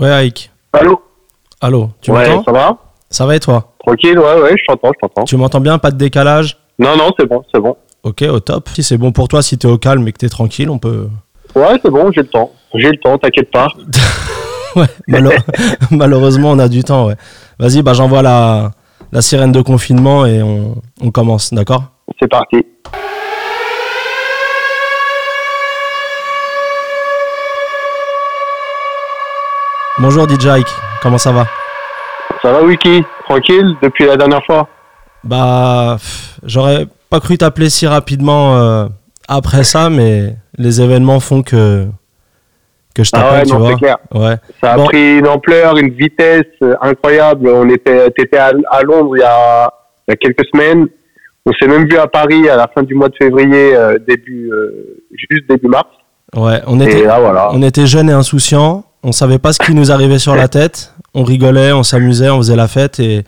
Ouais, Ike. Allô Allô, tu Ouais, m'entends ça va Ça va et toi Tranquille, ouais, ouais, je t'entends, je t'entends. Tu m'entends bien Pas de décalage Non, non, c'est bon, c'est bon. Ok, au top. Si c'est bon pour toi, si t'es au calme et que t'es tranquille, on peut. Ouais, c'est bon, j'ai le temps. J'ai le temps, t'inquiète pas. Ouais, malo- malheureusement, on a du temps, ouais. Vas-y, bah j'envoie la, la sirène de confinement et on, on commence, d'accord C'est parti. Bonjour DJ Ike, comment ça va? Ça va, Wiki? Tranquille depuis la dernière fois? Bah, j'aurais pas cru t'appeler si rapidement euh, après ça, mais les événements font que, que je Ah t'appelle, ouais, tu non, vois. clair. Ouais. Ça a Bon. pris une ampleur, une vitesse euh, incroyable. On était, t'étais à, à Londres il y, a, il y a quelques semaines. On s'est même vu à Paris à la fin du mois de février, euh, début, euh, juste début mars. Ouais, on était, là, voilà. on était jeunes et insouciants, on savait pas ce qui nous arrivait sur la tête, on rigolait, on s'amusait, on faisait la fête et,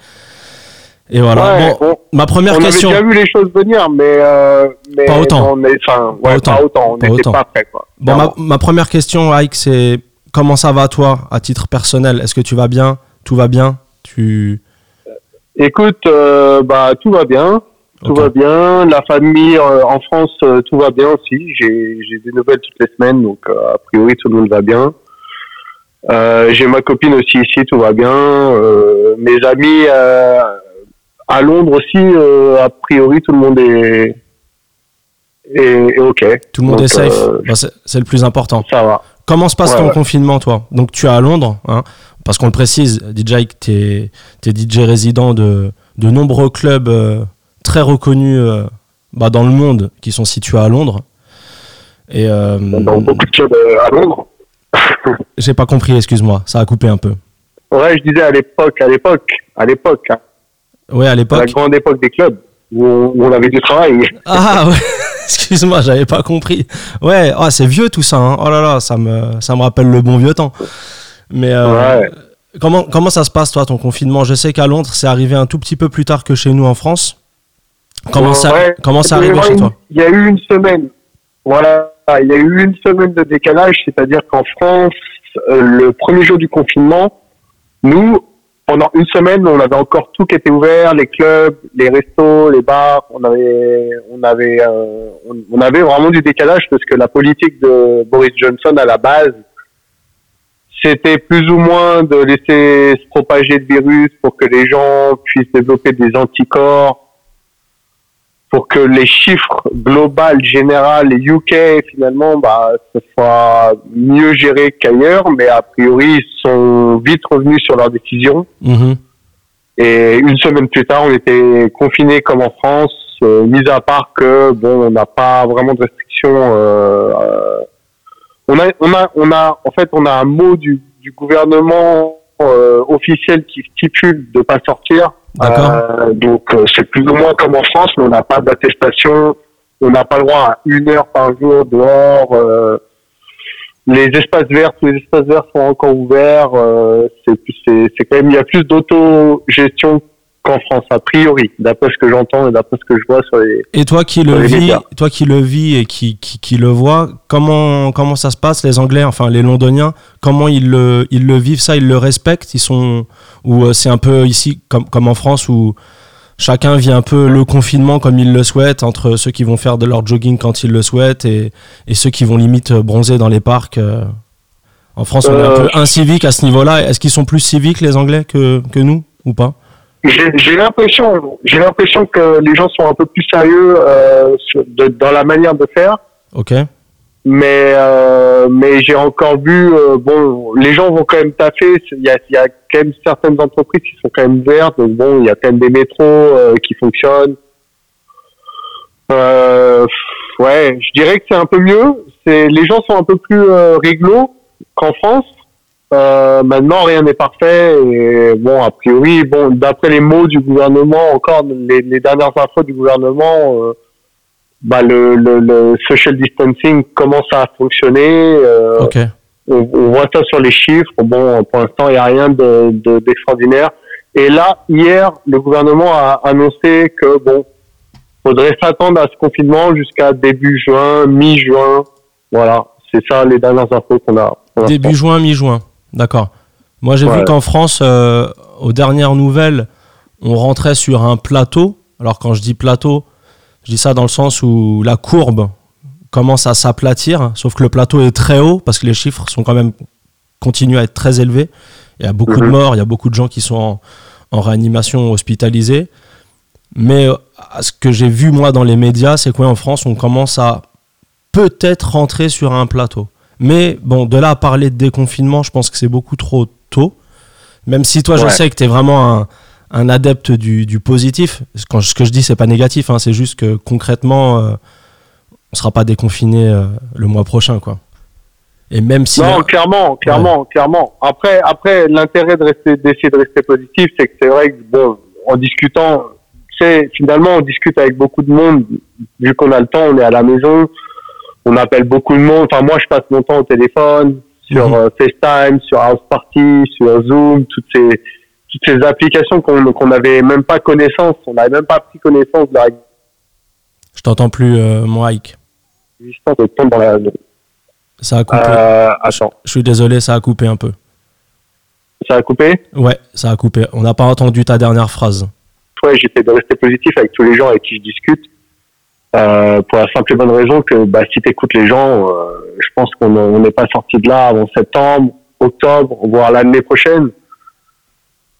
et voilà. Ouais, bon, on- ma première on question. avait déjà vu les choses venir, mais, euh, mais Pas autant. On est, enfin, ouais, Pas autant. pas autant. On Pas autant. pas prêts, quoi. Bon, ma, première question, Ike, c'est comment ça va toi, à titre personnel? Est-ce que tu vas bien? Tout va bien? Tu Écoute, euh, bah tout va bien, tout va bien. La famille euh, en France, euh, tout va bien aussi. J'ai j'ai des nouvelles toutes les semaines, donc euh, a priori tout le monde va bien. Euh, J'ai ma copine aussi ici, tout va bien. Euh, mes amis euh, à Londres aussi, a priori tout le monde est est, est ok. Tout le monde Donc, est safe Bah, c'est- le plus important. ça va. Comment se passe Ouais, ton ouais. confinement, toi? Donc, tu es à Londres, hein, parce qu'on le précise, DJ tu es, DJ résident de, de nombreux clubs euh, très reconnus euh, bah, dans le monde qui sont situés à Londres. Et euh, Dans beaucoup de clubs à Londres. J'ai pas compris, excuse-moi, ça a coupé un peu. Ouais, je disais à l'époque, à l'époque, à l'époque, hein, Ouais, à à la l'époque. grande époque des clubs où on, où on avait du travail. Ah ouais, excuse-moi, j'avais pas compris. Ouais, ah, c'est vieux tout ça. hein. Oh là là, ça me, ça me rappelle le bon vieux temps. Mais euh, Ouais. comment, comment ça se passe toi ton confinement? Je sais qu'à Londres, c'est arrivé un tout petit peu plus tard que chez nous en France. Comment ça, Ouais. comment ça arrivé chez toi? Il y a eu une semaine. Voilà, il y a eu une semaine de décalage, c'est-à-dire qu'en France, euh, le premier jour du confinement, nous, pendant une semaine, on avait encore tout qui était ouvert, les clubs, les restos, les bars, on avait, on avait, euh, on avait vraiment du décalage parce que la politique de Boris Johnson à la base, c'était plus ou moins de laisser se propager le virus pour que les gens puissent développer des anticorps pour que les chiffres global, général, UK, finalement, bah, ce soit mieux géré qu'ailleurs, mais a priori, ils sont vite revenus sur leurs décisions. Mhm. Et une semaine plus tard, on était confinés comme en France, euh, mis à part que, bon, on n'a pas vraiment de restrictions. euh, euh, on a, on a, on a, en fait, on a un mot du, du gouvernement qui stipule de pas sortir. Euh, donc euh, c'est plus ou moins comme en France, mais on n'a pas d'attestation, on n'a pas le droit à une heure par jour dehors. euh, les espaces verts, tous les espaces verts sont encore ouverts. c'est quand même il y a plus d'autogestion qu'en France a priori, d'après ce que j'entends et d'après ce que je vois sur les. Et toi qui le vis, toi qui le vis et qui, qui, qui le vois, comment comment ça se passe les Anglais, enfin les Londoniens, comment ils le ils le vivent ça, ils le respectent, ils sont ou euh, c'est un peu ici comme comme en France où chacun vit un peu le confinement comme il le souhaite entre ceux qui vont faire de leur jogging quand ils le souhaitent et, et ceux qui vont limite bronzer dans les parcs. euh. En France, on est un Euh, peu incivique à ce niveau-là. Est-ce qu'ils sont plus civiques les Anglais que que nous ou pas? J'ai l'impression, j'ai l'impression que les gens sont un peu plus sérieux euh, sur- de- dans la manière de faire. Ok. mais euh, mais j'ai encore vu euh, bon les gens vont quand même taffer. Il y a il y a quand même certaines entreprises qui sont quand même vertes. Donc bon il y a quand même des métros euh, qui fonctionnent. Euh, ouais je dirais que c'est un peu mieux. C'est les gens sont un peu plus euh, réglo qu'en France euh, maintenant rien n'est parfait et bon a priori bon d'après les mots du gouvernement encore les, les dernières infos du gouvernement euh, bah, le, le, le social distancing commence à fonctionner. euh, on, on voit ça sur les chiffres. Bon, pour l'instant, il n'y a rien de- de- d'extraordinaire. Et là, hier, le gouvernement a annoncé que bon, faudrait s'attendre à ce confinement jusqu'à début juin, mi-juin. Voilà, c'est ça les dernières infos qu'on a. Début juin, mi-juin. D'accord. Moi, j'ai Ouais. vu qu'en France, euh, aux dernières nouvelles, on rentrait sur un plateau. Alors, quand je dis plateau, je dis ça dans le sens où la courbe commence à s'aplatir, sauf que le plateau est très haut parce que les chiffres sont quand même continuent à être très élevés. Il y a beaucoup de Mhm. morts, il y a beaucoup de gens qui sont en, en réanimation hospitalisés. Mais euh, ce que j'ai vu moi dans les médias, c'est qu'en France, on commence à peut-être rentrer sur un plateau. Mais bon, de là à parler de déconfinement, je pense que c'est beaucoup trop tôt. Même si toi, je Ouais. sais que tu es vraiment un, un adepte du, du positif. Quand, ce que je dis, c'est pas négatif, hein, c'est juste que concrètement, euh, on sera pas déconfiné euh, le mois prochain. quoi. Et même si. Non, clairement, clairement, clairement. Après, après, l'intérêt de rester, d'essayer de rester positif, c'est que c'est vrai que bon, en discutant, c'est finalement, on discute avec beaucoup de monde. Vu qu'on a le temps, on est à la maison, on appelle beaucoup de monde. Enfin, moi, je passe mon temps au téléphone, sur Mhm. euh, FaceTime, sur House Party, sur Zoom, toutes ces toutes ces applications qu'on n'avait même pas connaissance, on n'avait même pas pris connaissance de Je t'entends plus, euh, mon Ike. dans la. Ça a coupé. Euh, attends, Je suis désolé, ça a coupé un peu. ça a coupé? Ouais, ça a coupé. On n'a pas entendu ta dernière phrase. ouais, j'essaie de rester positif avec tous les gens avec qui je discute. Euh, pour la simple et bonne raison que bah, si tu écoutes les gens, euh, je pense qu'on on n'est pas sorti de là avant septembre, octobre, voire l'année prochaine.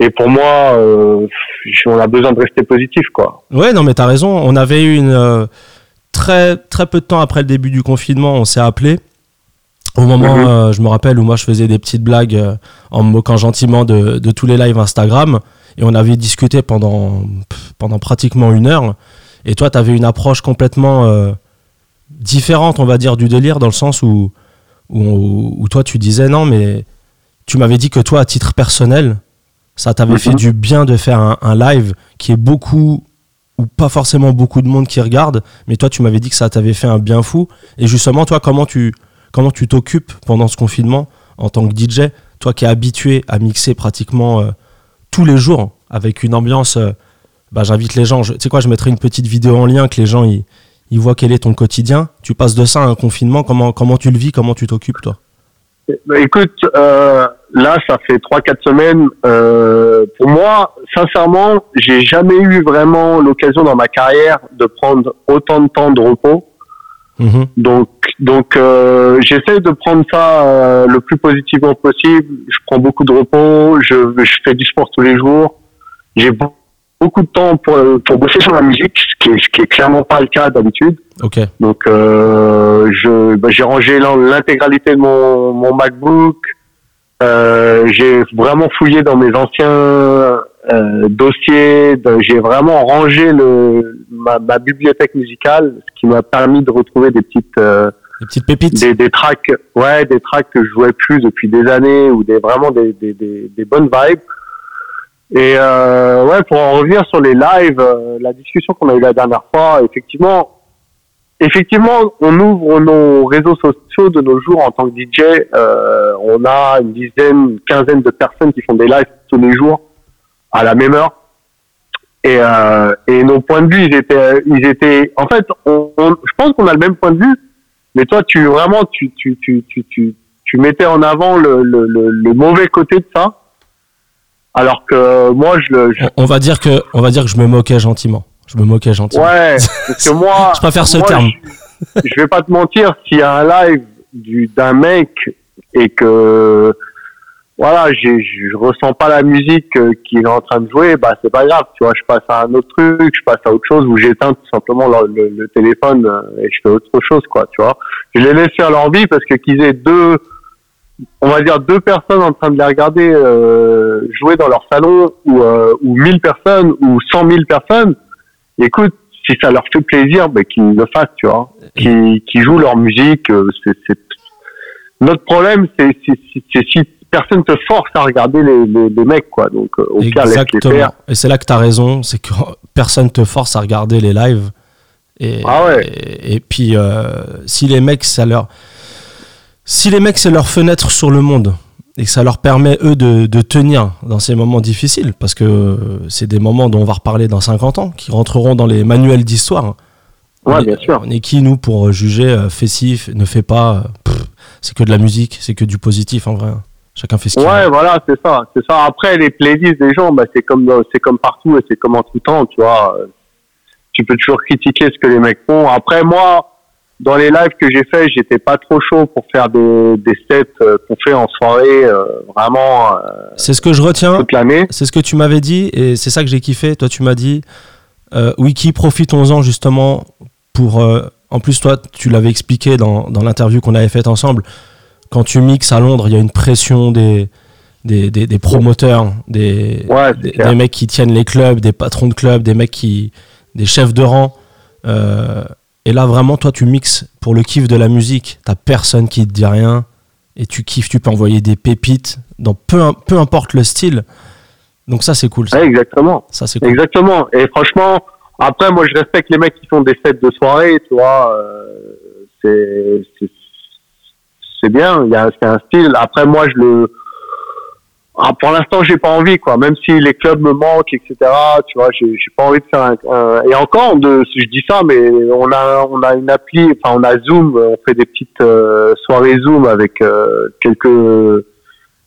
Et pour moi, euh, on a besoin de rester positif, quoi. Ouais, non, mais t'as raison. On avait eu une. très, très peu de temps après le début du confinement, on s'est appelé. Au moment, Mhm. je me rappelle, où moi je faisais des petites blagues en me moquant gentiment de, de tous les lives Instagram. Et on avait discuté pendant, pendant pratiquement une heure. Et toi, t'avais une approche complètement euh, différente, on va dire, du délire, dans le sens où, où, où toi tu disais non, mais tu m'avais dit que toi, à titre personnel, ça t'avait Mhm. fait du bien de faire un, un live qui est beaucoup ou pas forcément beaucoup de monde qui regarde, mais toi tu m'avais dit que ça t'avait fait un bien fou. Et justement, toi, comment tu comment tu t'occupes pendant ce confinement en tant que DJ, toi qui es habitué à mixer pratiquement euh, tous les jours avec une ambiance. euh, bah, j'invite les gens. je- Tu sais quoi, je mettrai une petite vidéo en lien que les gens ils, ils voient quel est ton quotidien. Tu passes de ça à un confinement. Comment comment tu le vis Comment tu t'occupes toi? Bah, écoute, euh, là, ça fait trois quatre semaines. Euh, pour moi, sincèrement, j'ai jamais eu vraiment l'occasion dans ma carrière de prendre autant de temps de repos. Mhm. Donc, donc, euh, j'essaie de prendre ça euh, le plus positivement possible. Je prends beaucoup de repos. Je, je fais du sport tous les jours. J'ai beaucoup de temps pour pour bosser sur la musique, ce qui est, ce qui est clairement pas le cas d'habitude. Ok. Donc, euh, je, bah, j'ai rangé l'in- l'intégralité de mon, mon MacBook. Euh, j'ai vraiment fouillé dans mes anciens euh, dossiers. j'ai vraiment rangé le, ma, ma bibliothèque musicale, ce qui m'a permis de retrouver des petites, euh, Des petites pépites. des, des tracks, ouais, des tracks que je jouais plus depuis des années ou des vraiment des, des, des, des bonnes vibes. Et euh, ouais, pour en revenir sur les lives, euh, la discussion qu'on a eue la dernière fois, effectivement, effectivement, on ouvre nos réseaux sociaux de nos jours en tant que DJ. Euh, on a une dizaine, une quinzaine de personnes qui font des lives tous les jours à la même heure. Et, euh, et nos points de vue, ils étaient, ils étaient. En fait, on, on- je pense qu'on a le même point de vue, mais toi, tu vraiment, tu, tu, tu, tu, tu, tu mettais en avant le, le, le, le mauvais côté de ça, alors que moi, je le, je- On, on va dire que on va dire que je me moquais gentiment. Je me moquais gentiment. ouais, parce que moi, Je préfère ce moi, terme. Je, je vais pas te mentir, s'il y a un live du d'un mec et que voilà, j'ai, je ressens pas la musique euh, qu'il est en train de jouer, bah c'est pas grave, tu vois, je passe à un autre truc, je passe à autre chose où j'éteins tout simplement le, le- le téléphone euh, et je fais autre chose, quoi, tu vois. Je les laisse faire leur vie parce que qu'ils aient deux, on va dire deux personnes en train de les regarder euh, jouer dans leur salon ou euh, ou mille personnes ou cent mille personnes, écoute, si ça leur fait plaisir, ben, qu'ils le fassent, tu vois, qu'ils jouent leur musique. euh, c'est notre problème, c'est si personne te force à regarder les, les, les mecs, quoi. Donc, euh, au pire, laisse les Exactement. faire. Et c'est là que tu as raison, c'est que personne te force à regarder les lives. Et, Ah ouais. et, et puis, si les mecs, ça leur. Si les mecs, c'est leur fenêtre sur le monde et que ça leur permet, eux, de, de tenir dans ces moments difficiles, parce que c'est des moments dont on va reparler dans 50 ans, qui rentreront dans les manuels d'histoire. Ouais, bien sûr. on est qui, nous, pour juger euh, fais- ne fais pas euh, C'est que de la musique, c'est que du positif, en vrai. Chacun fait ce qu'il Ouais, voilà, c'est ça, c'est ça. Après, les playlists des gens, bah, c'est comme, c'est comme partout et c'est comme en tout temps, tu vois. Euh, Tu peux toujours critiquer ce que les mecs font. Après, moi, dans les lives que j'ai fait, j'étais pas trop chaud pour faire des, des sets euh, qu'on fait en soirée, euh, vraiment euh, C'est ce que je retiens. toute l'année. C'est ce que tu m'avais dit et c'est ça que j'ai kiffé. Toi, tu m'as dit, euh, Wiki, profitons-en justement pour. en plus, toi, tu l'avais expliqué dans, dans l'interview qu'on avait faite ensemble. Quand tu mixes à Londres, il y a une pression des, des, des, des promoteurs, des, Ouais, des mecs qui tiennent les clubs, des patrons de clubs, des mecs qui. des chefs de rang. Et là, vraiment, toi, tu mixes pour le kiff de la musique. T'as personne qui te dit rien et tu kiffes. Tu peux envoyer des pépites dans peu, peu importe le style. Donc, ça, c'est cool. Ça, Ouais, exactement. Ça, c'est cool. Exactement. Et franchement, après, moi, je respecte les mecs qui font des sets de soirée, tu vois. euh, c'est, bien. Il y a, c'est un style. Après, moi, je le, ah, pour l'instant, j'ai pas envie, quoi. Même si les clubs me manquent, etc. Tu vois, j'ai, pas envie de faire un, un- et encore, de, je dis ça, mais on a, on a une appli, enfin, on a Zoom, on fait des petites euh, soirées Zoom avec euh, quelques,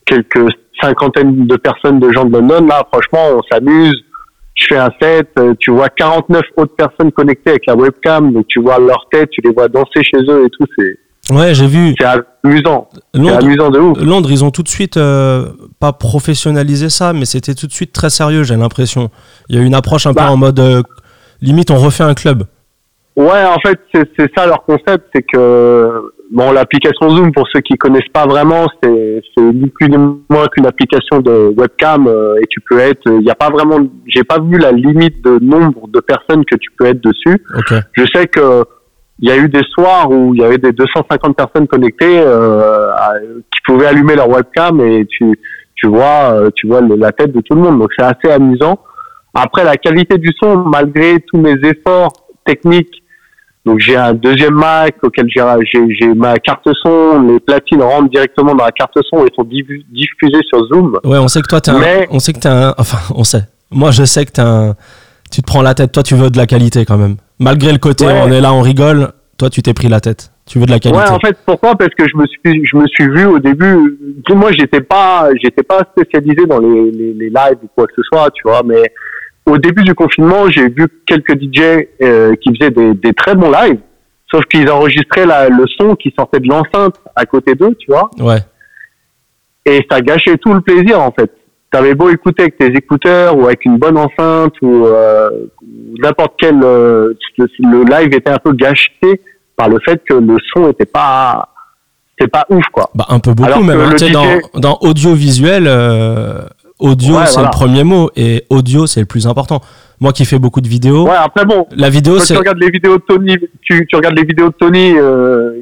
quelques cinquantaines de personnes de gens de London. Là, franchement, on s'amuse je fais un set, euh, tu vois 49 autres personnes connectées avec la webcam, donc tu vois leur tête, tu les vois danser chez eux et tout, c'est Ouais, j'ai vu. c'est amusant, Londres, amusant de ouf. Londres, ils ont tout de suite, euh, pas professionnalisé ça, mais c'était tout de suite très sérieux, j'ai l'impression. Il y a eu une approche un Bah. peu en mode. euh, limite, on refait un club. Ouais, en fait, c'est ça leur concept, c'est que bon, l'application Zoom, pour ceux qui connaissent pas vraiment, c'est ni plus ni moins qu'une application de webcam euh, et tu peux être, il y a pas vraiment, j'ai pas vu la limite de nombre de personnes que tu peux être dessus. Ok. Je sais que il y a eu des soirs où il y avait des 250 personnes connectées euh, à- qui pouvaient allumer leur webcam et tu tu vois euh, tu vois le- la tête de tout le monde donc c'est assez amusant. Après la qualité du son malgré tous mes efforts techniques donc j'ai un deuxième Mac auquel j'ai ma carte son les platines rentrent directement dans la carte son et sont diffu- diffusées sur Zoom. Ouais, on sait que toi, t'es un. Mais- On sait que t'es un. Enfin, on sait. Moi, je sais que t'es un. Tu te prends la tête. Toi, tu veux de la qualité quand même. Malgré le côté, Ouais. on est là, on rigole. Toi, tu t'es pris la tête. Tu veux de la qualité. Ouais, en fait, pourquoi? Parce que je me suis, je me suis vu au début. Moi, j'étais pas, j'étais pas spécialisé dans les, les, les lives ou quoi que ce soit, tu vois. Mais au début du confinement, j'ai vu quelques DJ euh, qui faisaient des, des très bons lives, sauf qu'ils enregistraient la, le son qui sortait de l'enceinte à côté d'eux, tu vois. Ouais. Et ça gâchait tout le plaisir, en fait. T'avais beau écouter avec tes écouteurs ou avec une bonne enceinte ou, euh, n'importe quel, euh, le, live était un peu gâché par le fait que le son était pas, c'était pas ouf, quoi. Bah, un peu beaucoup, Alors même. hein. sais, dans, DJ dans audiovisuel, euh, audio, Ouais, c'est voilà. le premier mot. Et audio, c'est le plus important. Moi qui fais beaucoup de vidéos, Ouais, après bon, la vidéo, quand c'est. tu regardes les vidéos de Tony, tu, tu regardes les vidéos de Tony, euh,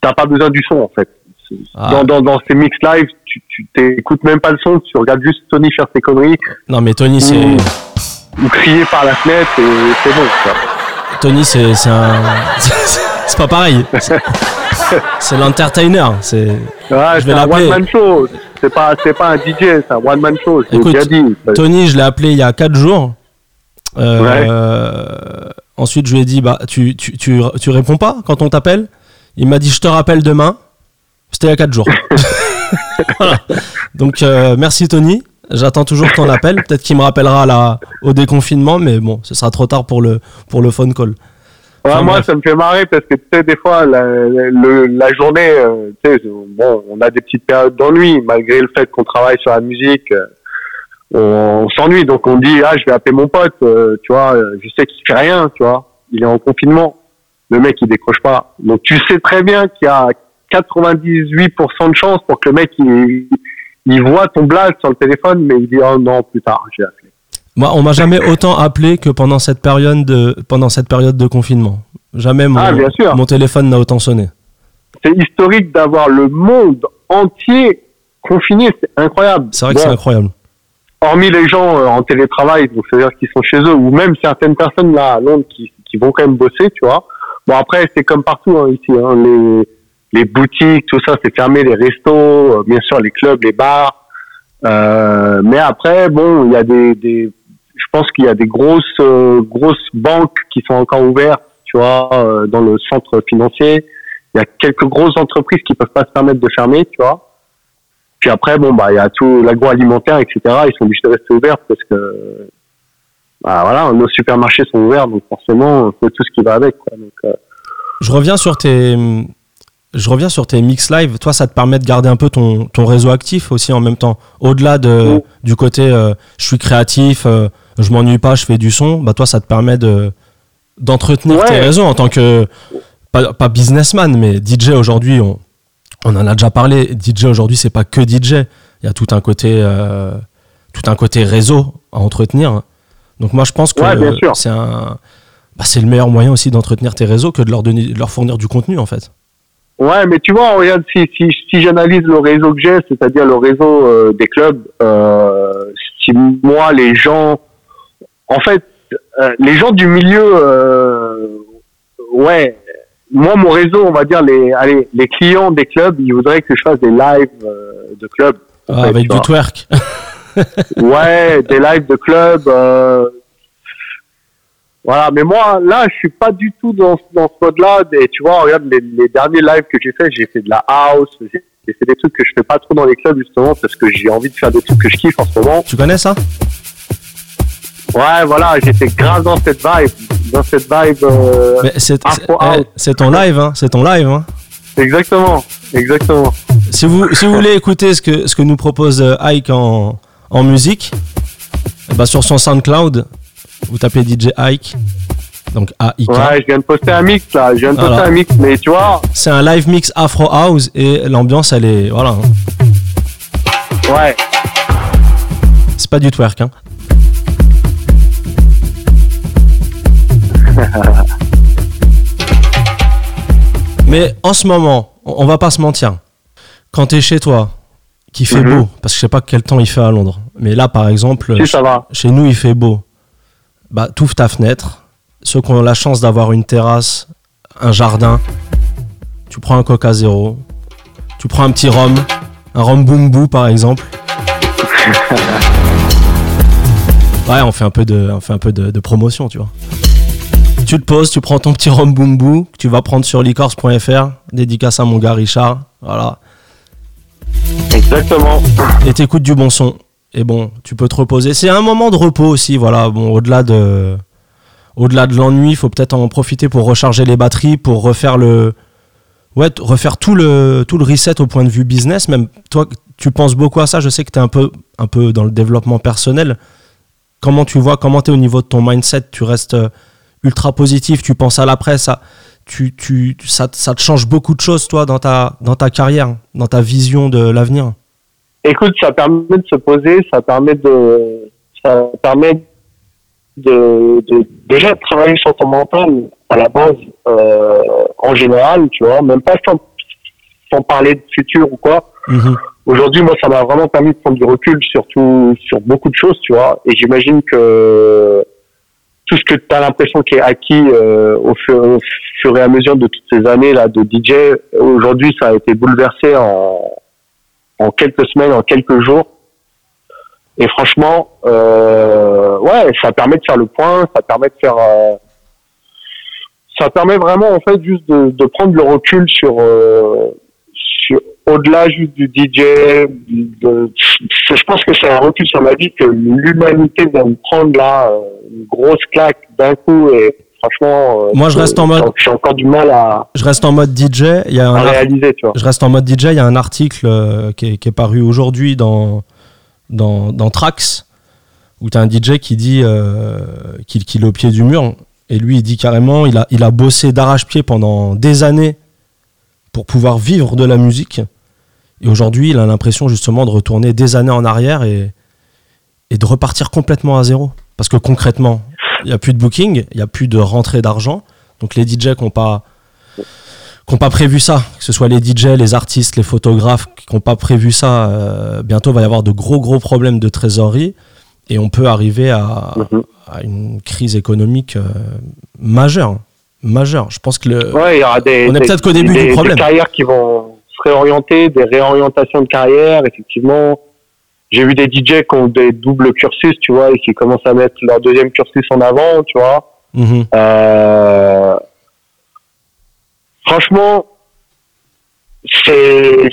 t'as pas besoin du son en fait. Ah. Dans, dans, dans ces mix live, tu, tu t'écoutes même pas le son, tu regardes juste Tony faire ses conneries Non, mais Tony, c'est. Ou crier par la fenêtre et c'est bon. Tony, c'est c'est un. c'est pas pareil. C'est- C'est l'entertainer. C'est. Je vais c'est un l'appeler. one man show. C'est pas, c'est pas un DJ, c'est un one man show. Je Écoute, dit. Tony, je l'ai appelé il y a 4 jours. Euh, Ensuite, je lui ai dit bah, tu, tu, tu, tu réponds pas quand on t'appelle? Il m'a dit Je te rappelle demain. C'était il y a 4 jours. Voilà. Donc, euh, merci Tony. J'attends toujours ton appel. Peut-être qu'il me rappellera là, au déconfinement, mais bon, ce sera trop tard pour le, pour le phone call. Ouais, moi, bref. ça me fait marrer parce que tu sais, des fois, la, le- la journée, euh, tu sais, bon, on a des petites périodes d'ennui, malgré le fait qu'on travaille sur la musique, euh, on, on s'ennuie, donc on dit, ah, je vais appeler mon pote, euh, tu vois, je sais qu'il fait rien, tu vois, il est en confinement, le mec, il décroche pas. Donc tu sais très bien qu'il y a 98% de chances pour que le mec, il, il voit ton blague sur le téléphone, mais il dit, oh non, plus tard, j'ai appelé. Moi, on m'a jamais autant appelé que pendant cette période de, pendant cette période de confinement. Jamais mon, Ah, bien sûr. mon téléphone n'a autant sonné. C'est historique d'avoir le monde entier confiné, c'est incroyable. C'est vrai que c'est incroyable. hormis les gens euh, en télétravail, donc c'est-à-dire qu'ils sont chez eux, ou même certaines personnes là à Londres qui, qui vont quand même bosser, tu vois. Bon après c'est comme partout hein, ici, hein, les, les boutiques, tout ça c'est fermé, les restos, euh, bien sûr les clubs, les bars. Euh, mais après bon, il y a des, des je pense qu'il y a des grosses euh, grosses banques qui sont encore ouvertes, tu vois, euh, dans le centre financier. Il y a quelques grosses entreprises qui peuvent pas se permettre de fermer, tu vois. Puis après, bon, bah, il y a tout l'agroalimentaire, etc. Ils sont obligés de rester ouverts parce que, bah, voilà, nos supermarchés sont ouverts, donc forcément, faut tout ce qui va avec. Quoi. Euh, Je reviens sur tes, je reviens sur tes mix live. Toi, ça te permet de garder un peu ton, ton réseau actif aussi en même temps. Au-delà de, du côté, euh, je suis créatif, euh, je m'ennuie pas, je fais du son. Bah toi, ça te permet de d'entretenir Ouais. tes réseaux en tant que pas, pas businessman, mais DJ aujourd'hui. On, on en a déjà parlé. DJ aujourd'hui, c'est pas que DJ. Il y a tout un côté, euh, tout un côté réseau à entretenir. Donc moi, je pense que Ouais, bien sûr. c'est un, bah, c'est le meilleur moyen aussi d'entretenir tes réseaux que de leur donner, de leur fournir du contenu en fait. Ouais, mais tu vois, regarde, si, si, si j'analyse le réseau que j'ai, c'est-à-dire le réseau euh, des clubs, euh, si moi, les gens, en fait, euh, les gens du milieu, euh, ouais, moi, mon réseau, on va dire, les, allez, les clients des clubs, ils voudraient que je fasse des lives euh, de clubs. Ah, fait, avec du twerk. Ouais, des lives de club. Voilà, mais moi, là, je suis pas du tout dans, dans ce mode-là. Et tu vois, regarde, les, les derniers lives que j'ai fait, j'ai fait de la house, j'ai fait des trucs que je fais pas trop dans les clubs, justement, parce que j'ai envie de faire des trucs que je kiffe en ce moment. Tu connais ça? Ouais, voilà, j'étais grave dans cette vibe. Dans cette vibe. euh, Mais c'est eh, c'est ton live, hein, c'est ton live. Hein. Exactement, exactement. Si vous, si vous voulez écouter ce que, ce que nous propose euh, Ike en, en musique, ben, sur son SoundCloud, vous tapez DJ Ike, donc A-I-K. Ouais, je viens de poster un mix, là. Je viens de poster un mix, mais tu vois, C'est un live mix Afro House et l'ambiance, elle est. Voilà. hein. ouais. C'est pas du twerk. Hein. Mais en ce moment, on va pas se mentir. Quand t'es chez toi, qu'il fait Mhm. beau, parce que je sais pas quel temps il fait à Londres, mais là par exemple, Si, ça va. chez nous il fait beau. Bah, t'ouvres ta fenêtre. Ceux qui ont la chance d'avoir une terrasse, un jardin, tu prends un Coca Zéro, tu prends un petit rhum, un rhum boom boo par exemple. Ouais, on fait un peu de, on fait un peu de, de promotion, tu vois. Tu te poses, tu prends ton petit rhum boom boo, que tu vas prendre sur licorce.fr, dédicace à mon gars Richard, voilà. Exactement. Et t'écoutes du bon son. Et bon, tu peux te reposer. C'est un moment de repos aussi, voilà. Au-delà de, au-delà de l'ennui, il faut peut-être en profiter pour recharger les batteries, pour refaire le, ouais, refaire tout le, tout le reset au point de vue business. Même toi, tu penses beaucoup à ça. Je sais que tu es un peu, dans le développement personnel. Comment tu vois, comment tu es au niveau de ton mindset? Tu restes euh, ultra positif, tu penses à l'après, ça, ça, te change beaucoup de choses, toi, ta, dans ta carrière, dans ta vision de l'avenir? Écoute, ça permet de se poser, ça permet de, ça permet de, de déjà de travailler sur ton mental à la base, euh, en général, tu vois, même pas sans, sans parler de futur ou quoi. Mhm. Aujourd'hui, moi, ça m'a vraiment permis de prendre du recul sur tout, sur beaucoup de choses, tu vois. Et j'imagine que tout ce que tu as l'impression qui est acquis euh, au, fur, au fur et à mesure de toutes ces années là de DJ, aujourd'hui, ça a été bouleversé en, en quelques semaines, en quelques jours. Et franchement, euh, ouais, ça permet de faire le point, ça permet de faire, euh, ça permet vraiment en fait juste de, de prendre le recul sur, euh, sur au-delà juste du DJ. De, je pense que c'est un recul sur ma vie que l'humanité vient me prendre là euh, une grosse claque d'un coup et franchement, euh, Moi, je reste en mode- J'ai encore du mal à, Je reste en mode DJ. Il y a un réaliser, tu vois. je reste en mode DJ. Il y a un article euh, qui, est, qui est paru aujourd'hui dans, dans, dans Trax où tu as un DJ qui dit euh, qu'il qu'il est au pied du mur. Et lui, il dit carrément il a, il a bossé d'arrache-pied pendant des années pour pouvoir vivre de la musique. Et aujourd'hui, il a l'impression justement de retourner des années en arrière et, et de repartir complètement à zéro. Parce que concrètement, il n'y a plus de booking, il n'y a plus de rentrée d'argent. Donc les DJ qui n'ont pas, qui ont pas prévu ça, que ce soit les DJ, les artistes, les photographes qui n'ont pas prévu ça, euh, bientôt il va y avoir de gros gros problèmes de trésorerie et on peut arriver à, Mhm. à une crise économique euh, majeure. Majeure. Je pense que le, Ouais, il y aura des, On est des- peut-être qu'au début des- du problème. Des carrières qui vont se réorienter, des réorientations de carrière, effectivement. J'ai vu des DJ qui ont des doubles cursus, tu vois, et qui commencent à mettre leur deuxième cursus en avant, tu vois. Mhm. Euh, franchement, c'est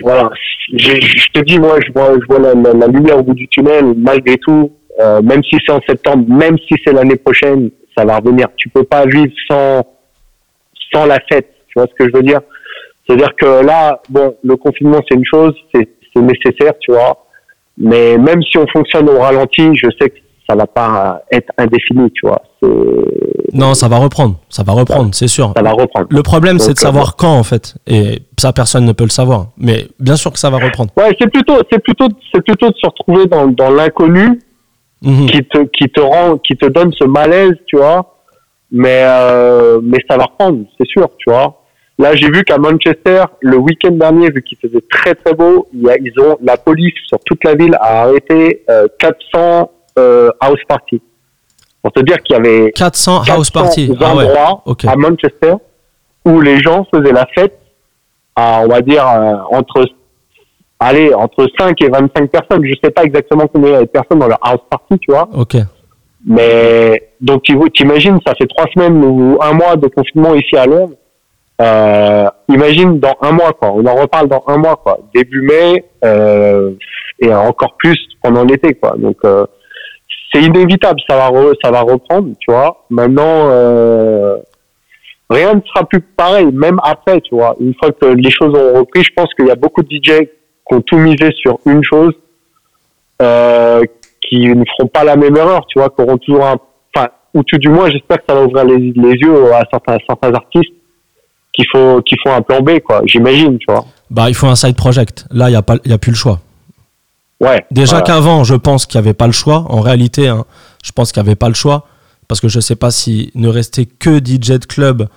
voilà, je te dis, moi, je vois, je vois la, la, lumière au bout du tunnel, malgré tout. Euh, même si c'est en septembre, même si c'est l'année prochaine, ça va revenir. Tu peux pas vivre sans, sans la fête. Tu vois ce que je veux dire? C'est-à-dire que là, bon, le confinement, c'est une chose, c'est nécessaire, tu vois. Mais même si on fonctionne au ralenti, je sais que ça va pas être indéfini, tu vois. Non, ça va reprendre, ça va reprendre, c'est sûr. Ça va reprendre. Le problème, c'est de savoir euh, quand, en fait. Et ça, personne ne peut le savoir. Mais bien sûr que ça va reprendre. Ouais, c'est plutôt, c'est plutôt, c'est plutôt de se retrouver dans, dans l'inconnu mhm. qui te, qui te rend, qui te donne ce malaise, tu vois. Mais, euh, mais ça va reprendre, c'est sûr, tu vois. Là, j'ai vu qu'à Manchester, le week-end dernier, vu qu'il faisait très très beau, il y a, ils ont la police sur toute la ville a arrêté euh, 400 euh, house parties. Pour te dire qu'il y avait 400, house parties ah endroits à Manchester où les gens faisaient la fête à, on va dire, euh, entre, allez, entre 5 et 25 personnes. Je sais pas exactement combien il y avait de personnes dans leur house party, tu vois. Ok. Mais, donc, tu imagines, ça fait trois semaines ou un mois de confinement ici à Londres euh, imagine dans un mois, quoi. On en reparle dans un mois, quoi. Début mai euh, et encore plus pendant l'été, quoi. Donc euh, c'est inévitable, ça va ça va reprendre, tu vois. Maintenant, euh, rien ne sera plus pareil, même après, tu vois. Une fois que les choses ont repris, je pense qu'il y a beaucoup de DJ qui ont tout misé sur une chose, euh, qui ne feront pas la même erreur, tu vois, qui auront toujours un, enfin, ou tout du moins, j'espère que ça va ouvrir les, yeux à certains, à certains artistes qu'il faut qu'il faut un plan B quoi j'imagine tu vois. Bah il faut un side project. Là il y a pas il y a plus le choix. Ouais déjà qu'avant je pense qu'il n'y avait pas le choix. En réalité hein, je pense qu'il n'y avait pas le choix. Parce que je sais pas si ne restait que DJ de club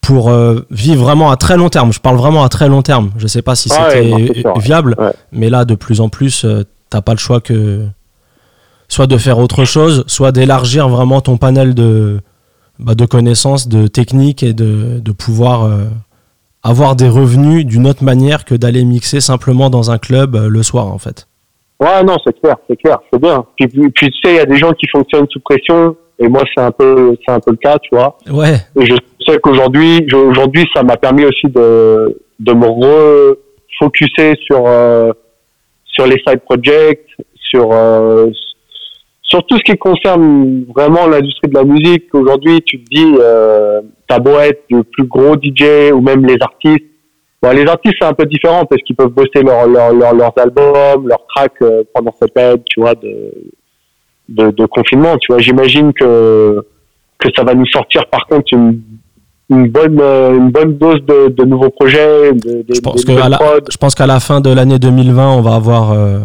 pour euh, vivre vraiment à très long terme. Je parle vraiment à très long terme. Je sais pas si c'était viable mais là de plus en plus tu euh, t'as pas le choix que soit de faire autre chose soit d'élargir vraiment ton panel de bah, de connaissances, de techniques et de, de pouvoir euh, avoir des revenus d'une autre manière que d'aller mixer simplement dans un club euh, le soir en fait. Ouais, non, c'est clair, c'est clair, c'est bien. Puis, puis, tu sais, il y a des gens qui fonctionnent sous pression, et moi, c'est un peu, c'est un peu le cas, tu vois. Ouais. Et je sais qu'aujourd'hui, aujourd'hui, ça m'a permis aussi de, de me refocuser sur, euh, sur les side projects, sur, sur tout ce qui concerne vraiment l'industrie de la musique, aujourd'hui, tu te dis, euh, t'as beau être le plus gros DJ ou même les artistes. Bon, les artistes, c'est un peu différent parce qu'ils peuvent bosser leur, leur, leurs albums, leurs tracks euh, pendant cette période, tu vois, de, de, de confinement. Tu vois, j'imagine que, que ça va nous sortir par contre une, une bonne, euh, une bonne dose de, de nouveaux projets. De, je, pense que la, je pense qu'à la fin de l'année 2020, on va avoir euh,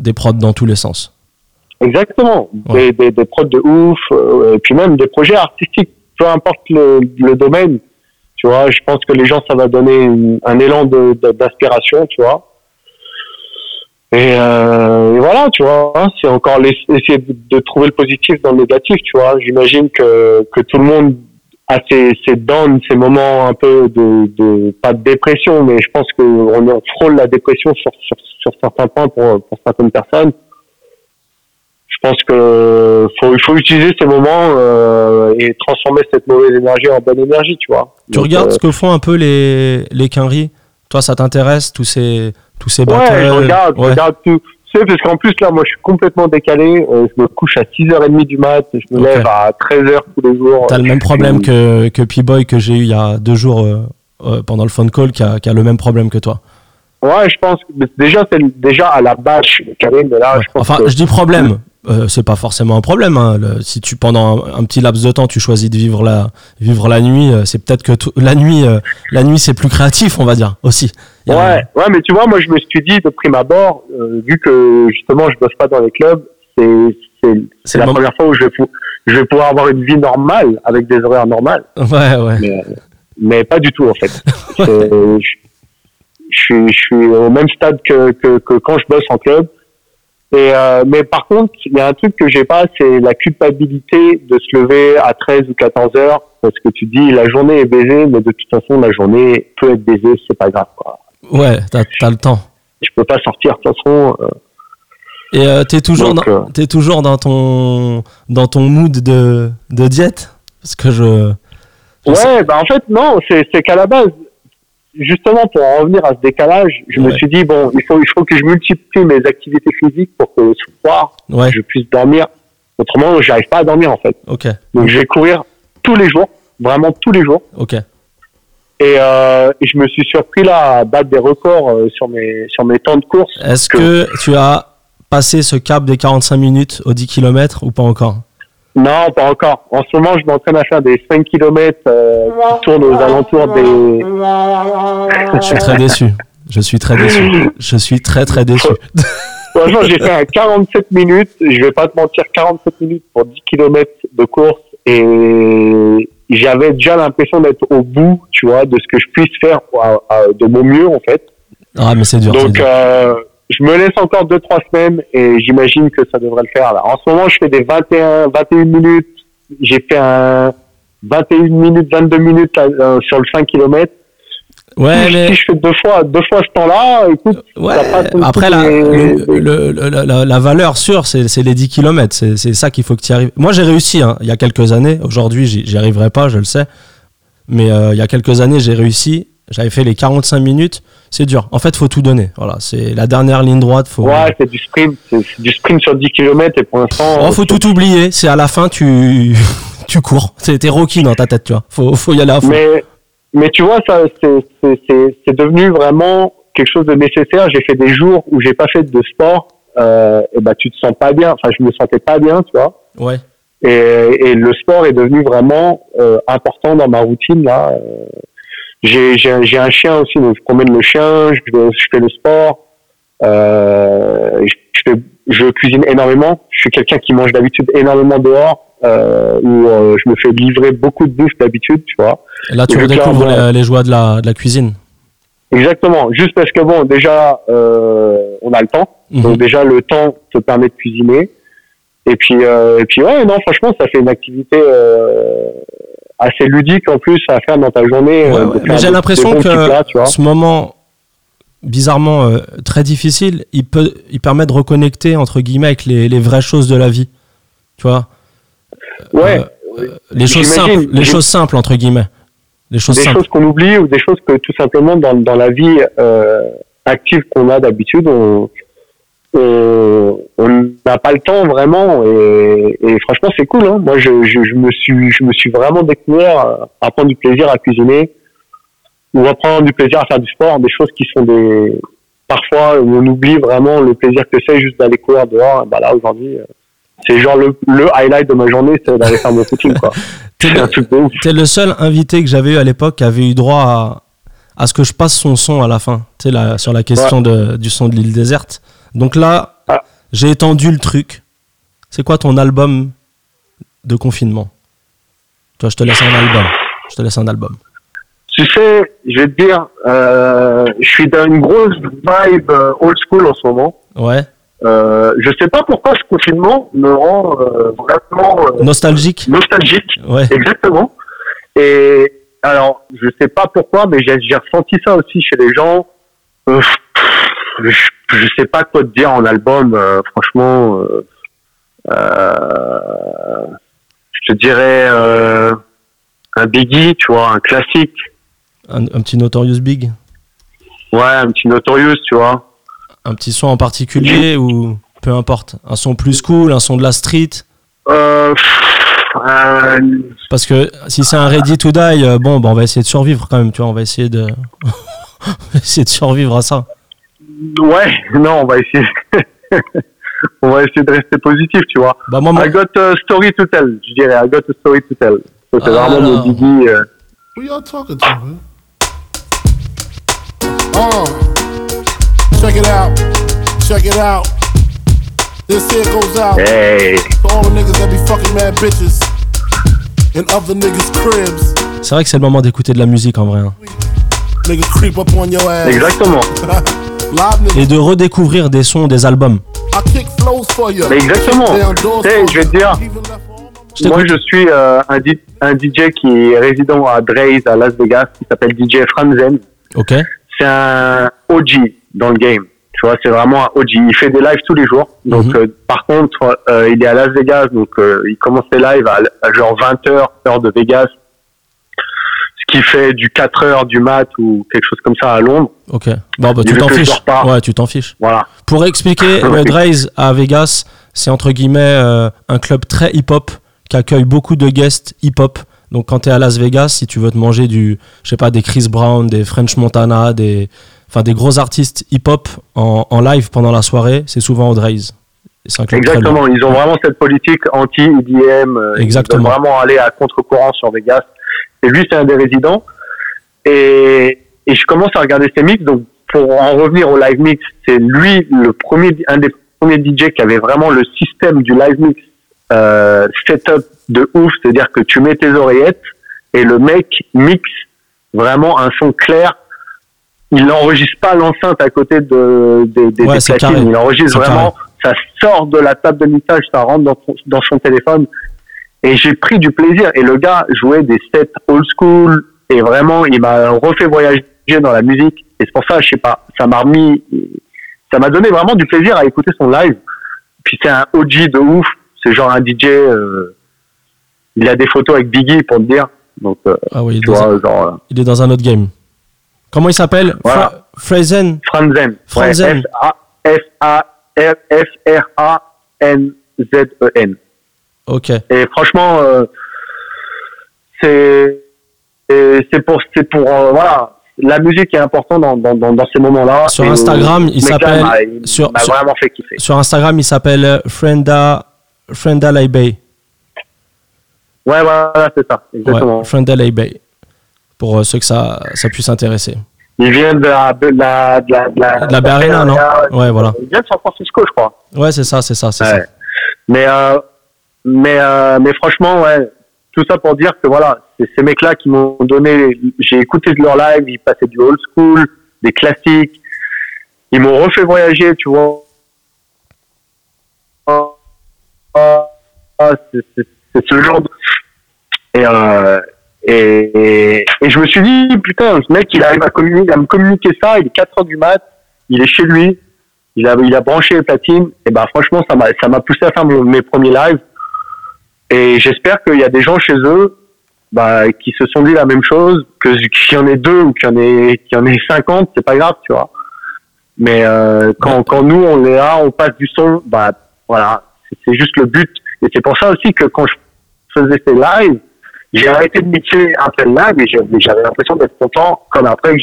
des prods dans tous les sens. Exactement, des, des, des, prods de ouf, euh, et puis même des projets artistiques, peu importe le, le, domaine. Tu vois, je pense que les gens, ça va donner un élan d'aspiration, tu vois. Et, euh, et, voilà, tu vois, hein, c'est encore essayer de, trouver le positif dans le négatif, tu vois. J'imagine que, que tout le monde a ses, ses downs, ses moments un peu de, de pas de dépression, mais je pense qu'on on frôle la dépression sur, sur, sur certains points pour, pour certaines personnes pense que faut, il faut utiliser ces moments euh, et transformer cette mauvaise énergie en bonne énergie, tu vois. Tu regardes ce euh, que font un peu les les quinries? Toi, ça t'intéresse tous ces tous ces battles Ouais, je regarde, je regarde tout. Tu sais, parce qu'en plus là, moi, je suis complètement décalé. Euh, je me couche à 6h30 du mat, je me lève à 13h tous les jours. T'as le même problème que que P-Boy que j'ai eu il y a deux jours pendant le phone call, qui a, qui a le même problème que toi. Ouais, je pense que déjà c'est déjà à la base je suis calé, mais là, je pense Enfin, je dis problème. Euh, c'est pas forcément un problème. Hein. si tu pendant un, petit laps de temps tu choisis de vivre la vivre la nuit, euh, c'est peut-être que la nuit euh, la nuit c'est plus créatif, on va dire aussi. Ouais, ouais, mais tu vois, moi je me suis dit de prime abord, vu que justement je bosse pas dans les clubs, c'est c'est la première fois où je vais je vais pouvoir avoir une vie normale avec des horaires normales. Ouais, ouais. Mais, mais pas du tout en fait. je, je, suis je suis au même stade que, que que quand je bosse en club et euh, mais par contre, il y a un truc que j'ai pas, c'est la culpabilité de se lever à 13 ou 14 heures parce que tu dis la journée est baisée, mais de toute façon la journée peut être baisée, c'est pas grave. Quoi. Ouais, t'as as le temps. Je peux pas sortir de toute façon. Euh. Et euh, t'es toujours, dans, euh, es toujours dans ton dans ton mood de de diète? Parce que je. ouais, bah en fait non, c'est qu'à la base justement, pour en revenir à ce décalage, je me suis dit, bon, il faut, il faut que je multiplie mes activités physiques pour que ce soir, Ouais, je puisse dormir. Autrement, j'arrive pas à dormir, en fait. Donc, je vais courir tous les jours, vraiment tous les jours. ok. Et, euh, et je me suis surpris là à battre des records euh, sur mes, sur mes temps de course. Est-ce que tu as passé ce cap des 45 minutes aux 10 km ou pas encore? Non, pas encore. En ce moment, je m'entraîne à faire des 5 km euh, qui tournent aux alentours des... Je suis très déçu. Je suis très déçu. Je suis très très déçu. Franchement, j'ai fait un 47 minutes. Je vais pas te mentir, 47 minutes pour 10 km de course. Et j'avais déjà l'impression d'être au bout, tu vois, de ce que je puisse faire à- à- de mon mieux, en fait. Ah mais c'est dur. Donc, dur. euh, je me laisse encore 2-3 semaines et j'imagine que ça devrait le faire. Là. En ce moment, je fais des 21, 21 minutes. J'ai fait un 21 minutes, 22 minutes là, euh, sur le 5 km. Ouais si mais je fais deux fois, deux fois ce temps-là, écoute, ouais. Après la, les- le- le- le- la, la valeur sûre c'est c'est les 10 km. C'est c'est ça qu'il faut que tu y arrives. Moi j'ai réussi hein, il y a quelques années. Aujourd'hui j'y arriverai pas, je le sais. Mais euh, il y a quelques années j'ai réussi. J'avais fait les 45 minutes. C'est dur. En fait faut tout donner. Voilà c'est la dernière ligne droite. Faut Ouais, c'est du sprint, c'est du sprint sur 10 km et pour l'instant. Oh, faut tout oublier. C'est à la fin, tu, tu cours. T'es Rocky dans ta tête, tu vois. Faut, faut y aller à fond. Mais, mais tu vois, ça, c'est- c'est c'est- c'est devenu vraiment quelque chose de nécessaire. J'ai fait des jours où j'ai pas fait de sport, euh, et bah tu te sens pas bien. Enfin, je me sentais pas bien, tu vois. Ouais. Et, et le sport est devenu vraiment euh, important dans ma routine là. Euh, J'ai j'ai un- j'ai un chien aussi, donc je promène le chien, je, je fais le sport, euh, je, je fais- je cuisine énormément. Je suis quelqu'un qui mange d'habitude énormément dehors, euh, où euh, je me fais livrer beaucoup de bouffe d'habitude, tu vois. Et là, tu redécouvres clairement. les, les joies de la, de la cuisine. Exactement. Juste parce que bon, déjà, euh, on a le temps. Mhm. Donc déjà, le temps te permet de cuisiner. Et puis, euh, et puis ouais, non, franchement, ça fait une activité euh, assez ludique en plus à faire dans ta journée. Ouais, euh, ouais. Mais j'ai l'impression que plats, ce moment, bizarrement euh, très difficile, il, peut, il permet de reconnecter, entre guillemets, avec les, les vraies choses de la vie. Tu vois Ouais, Euh, euh, les choses simples, les choses simples, entre guillemets. Les choses des simples. choses qu'on oublie ou des choses que tout simplement dans, dans la vie euh, active qu'on a d'habitude, on on n'a pas le temps vraiment et, et franchement c'est cool. Hein. Moi je, je, je me suis je me suis vraiment découvert à prendre du plaisir à cuisiner ou à prendre du plaisir à faire du sport, des choses qui sont des parfois où on oublie vraiment le plaisir que c'est juste d'aller courir dehors. Bah là aujourd'hui c'est genre le, le highlight de ma journée, c'est d'aller faire mon footing quoi. T'es le- seul invité que j'avais eu à l'époque qui avait eu droit à, à ce que je passe son son à la fin. Tu sais, là, sur la question de, du son de l'île déserte. Donc là, Ah. j'ai étendu le truc. C'est quoi ton album de confinement? Toi, je te laisse un album. Je te laisse un album. Tu sais, je vais te dire, euh, je suis dans une grosse vibe euh, old school en ce moment. Ouais. Euh, je sais pas pourquoi ce confinement me rend euh, vraiment euh, Nostalgique nostalgique, Ouais. exactement. Et alors, je sais pas pourquoi, mais j'ai j'ai ressenti ça aussi chez les gens. Je, je sais pas quoi te dire en album, euh, franchement. euh, euh, je te dirais un Biggie, tu vois, un classique. Un, un petit Notorious Big? Ouais, un petit Notorious, tu vois. Un petit son en particulier ou peu importe? Un son plus cool, un son de la street? Parce que si c'est un Ready to Die, bon, bah, on va essayer de survivre quand même, tu vois, on va essayer de, on va essayer de survivre à ça. Ouais, non, on va essayer. on va essayer de rester positif, tu vois. Bah, moi, mon- I got a story to tell, je dirais. I got a story to tell. Ça, c'est Ah, vraiment mon. Biggie. euh. Who y'all talking to, man? Uh, check it out. Check it out. This here goes out Hey. to all the niggas that be fucking mad bitches in other niggas' cribs. c'est vrai que c'est le moment d'écouter de la musique en vrai. hein. Niggas creep up on your ass. Exactement. Et de redécouvrir des sons, des albums. Mais exactement. Je vais te dire, Je moi je suis euh, un, DJ qui est résident à Dre's à Las Vegas, qui s'appelle DJ Franzen. Ok. c'est un OG dans le game. Tu vois, c'est vraiment un OG. Il fait des lives tous les jours. Donc, Mhm. euh, par contre, euh, il est à Las Vegas, donc euh, il commence ses lives à, à genre 20h, heure de Vegas. Qui fait du 4 heures du mat ou quelque chose comme ça à Londres. Ok. Bon, bah, tu t'en fiches. Ouais, tu t'en fiches. Voilà. Pour expliquer, le à Vegas, c'est entre guillemets euh, un club très hip-hop qui accueille beaucoup de guests hip-hop. Donc quand tu es à Las Vegas, si tu veux te manger du, je sais pas, des Chris Brown, des French Montana, des, enfin des gros artistes hip-hop en, en live pendant la soirée, c'est souvent au lourd. Exactement. Ils ont vraiment cette politique anti-EDM. euh, Exactement. Ils veulent vraiment aller à contre-courant sur Vegas. Et lui, c'est un des résidents. Et, et je commence à regarder ses mix. Donc, pour en revenir au live mix, c'est lui le premier, un des premiers DJ qui avait vraiment le système du live mix euh, setup de ouf. C'est-à-dire que tu mets tes oreillettes et le mec mixe vraiment un son clair. Il n'enregistre pas l'enceinte à côté de, des, Ouais, platines. Il enregistre vraiment, ça sort de la table de mixage, ça rentre dans son téléphone. Et j'ai pris du plaisir. Et le gars jouait des sets old school. Et vraiment, il m'a refait voyager dans la musique. Et c'est pour ça, je sais pas, ça m'a remis, ça m'a donné vraiment du plaisir à écouter son live. Puis c'est un OG de ouf. C'est genre un DJ, euh, il a des photos avec Biggie pour te dire. Donc, euh, Ah oui, il est, tu dans un, vois, genre, euh, il est dans un autre game. Comment il s'appelle? Voilà. Fra- Frazen. Franzen. Franzen. F-A-F-A-R-A-N-Z-E-N. Ok. Et franchement, euh, c'est c'est pour c'est pour euh, voilà la musique est importante dans dans dans, dans ces moments-là. Sur Et, Instagram, euh, il s'appelle- sur- sur- vraiment fait kiffer. Sur Instagram, il s'appelle Frenda Frenda Laibey. Ouais voilà c'est ça exactement. Ouais, Frenda Laibey. Pour euh, ceux que ça, ça puisse intéresser. Il vient de la de la de la de la, De la non? Ouais, voilà. Il vient de San Francisco je crois. Ouais, c'est ça, c'est ça, c'est Ouais. ça. Mais euh, mais euh, mais franchement ouais tout ça pour dire que voilà c'est ces mecs là qui m'ont donné j'ai écouté de leur live ils passaient du old school des classiques. Ils m'ont refait voyager tu vois. Ah, c'est ce genre de... et, euh, et, et, je me suis dit putain ce mec il arrive à, communiquer, à me communiquer ça il est 4 heures du mat il est chez lui il a, il a branché les platines. Et ben franchement ça m'a ça m'a poussé à faire mes premiers lives et j'espère qu'il y a des gens chez eux bah, qui se sont dit la même chose que qu'il y en ait deux ou qu'il y en ait qu'il y en ait 50 c'est pas grave tu vois. Mais euh, quand quand nous on est là on passe du son bah voilà. C'est- juste le but. Et c'est pour ça aussi que quand je faisais ces lives j'ai arrêté de mixer après le live et j'avais l'impression d'être content comme après que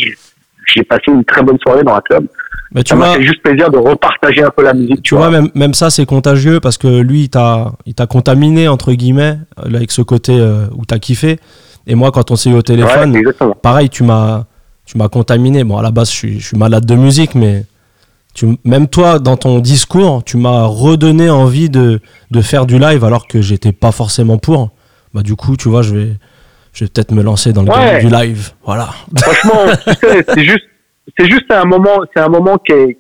j'ai passé une très bonne soirée dans un club Mais tu ça m'a fait juste plaisir de repartager un peu la musique. tu vois même, même ça, c'est contagieux parce que lui, il t'a contaminé, entre guillemets, avec ce côté euh, où t'as kiffé. Et moi, quand on s'est eu au téléphone, Ouais, pareil, tu m'as tu m'as contaminé. Bon, à la base, je suis, je suis malade de musique, mais tu, même toi, dans ton discours, tu m'as redonné envie de, de faire du live alors que j'étais pas forcément pour. Bah, du coup, tu vois, je vais, je vais peut-être me lancer dans le Ouais. game du live. Voilà. Franchement, c'est juste, c'est juste un moment, c'est un moment qui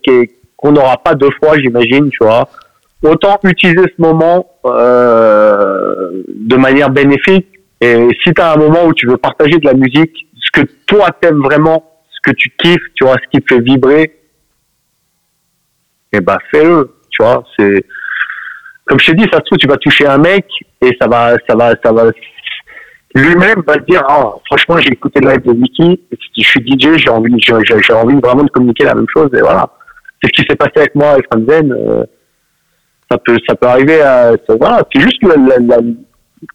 qu'on n'aura pas deux fois, j'imagine, tu vois. Autant utiliser ce moment euh, de manière bénéfique. Et si tu as un moment où tu veux partager de la musique, ce que toi t'aimes vraiment, ce que tu kiffes, tu vois, ce qui te fait vibrer, eh ben fais-le, tu vois. C'est comme je t'ai dit, ça se trouve tu vas toucher un mec et ça va, ça va, ça va lui-même va dire Ah, franchement j'ai écouté le live de Mickey je suis DJ j'ai envie j'ai, j'ai- j'ai envie vraiment de communiquer la même chose et voilà c'est ce qui s'est passé avec moi avec Franzen euh, ça peut ça peut arriver à ça- voilà c'est juste la, la- la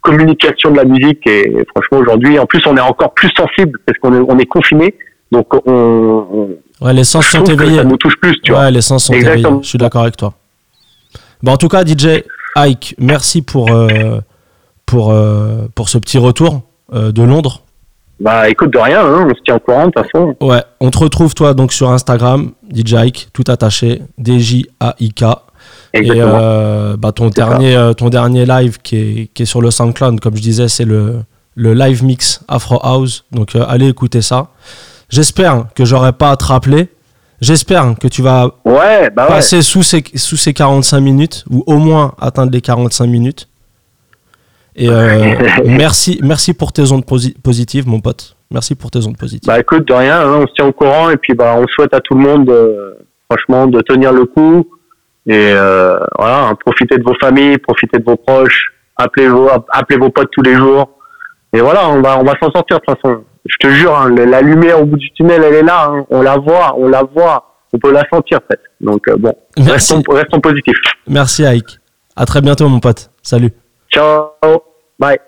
communication de la musique et franchement aujourd'hui en plus on est encore plus sensible parce qu'on est on est confiné donc on, on Ouais, les sens sont éveillés. ça nous touche plus tu vois Ouais, les sens sont Exactement. éveillés. Je suis d'accord avec toi. Bon, en tout cas, DJ Ike, merci pour, euh, pour, euh, pour ce petit retour euh, de Londres. bah écoute de rien hein, on se tient au courant de toute façon Ouais, on te retrouve toi donc sur Instagram, DJ Ike, tout attaché, D-J-A-I-K. Et euh, bah, ton, dernier, euh, ton dernier live qui est, qui est sur le SoundCloud, comme je disais, c'est le, le live mix Afro House. Donc euh, allez écouter ça. J'espère que j'aurai pas à te rappeler. J'espère que tu vas ouais bah ouais passer sous ces, sous ces 45 minutes, ou au moins atteindre les 45 minutes. Et euh, merci, merci pour tes ondes posi- positives, mon pote. Merci pour tes ondes positives. Bah écoute, de rien, hein, on se tient au courant et puis bah on souhaite à tout le monde, euh, franchement, de tenir le coup et euh, voilà, hein, profitez de vos familles, profitez de vos proches, appelez vos appelez vos potes tous les jours et voilà, on va, on va s'en sortir de toute façon. Je te jure, hein, la lumière au bout du tunnel, elle est là. On la voit, on la voit, on peut la sentir, en fait. Donc bon, Merci. restons, restons positifs. Merci Aïk. À très bientôt mon pote. Salut. Ciao, bye.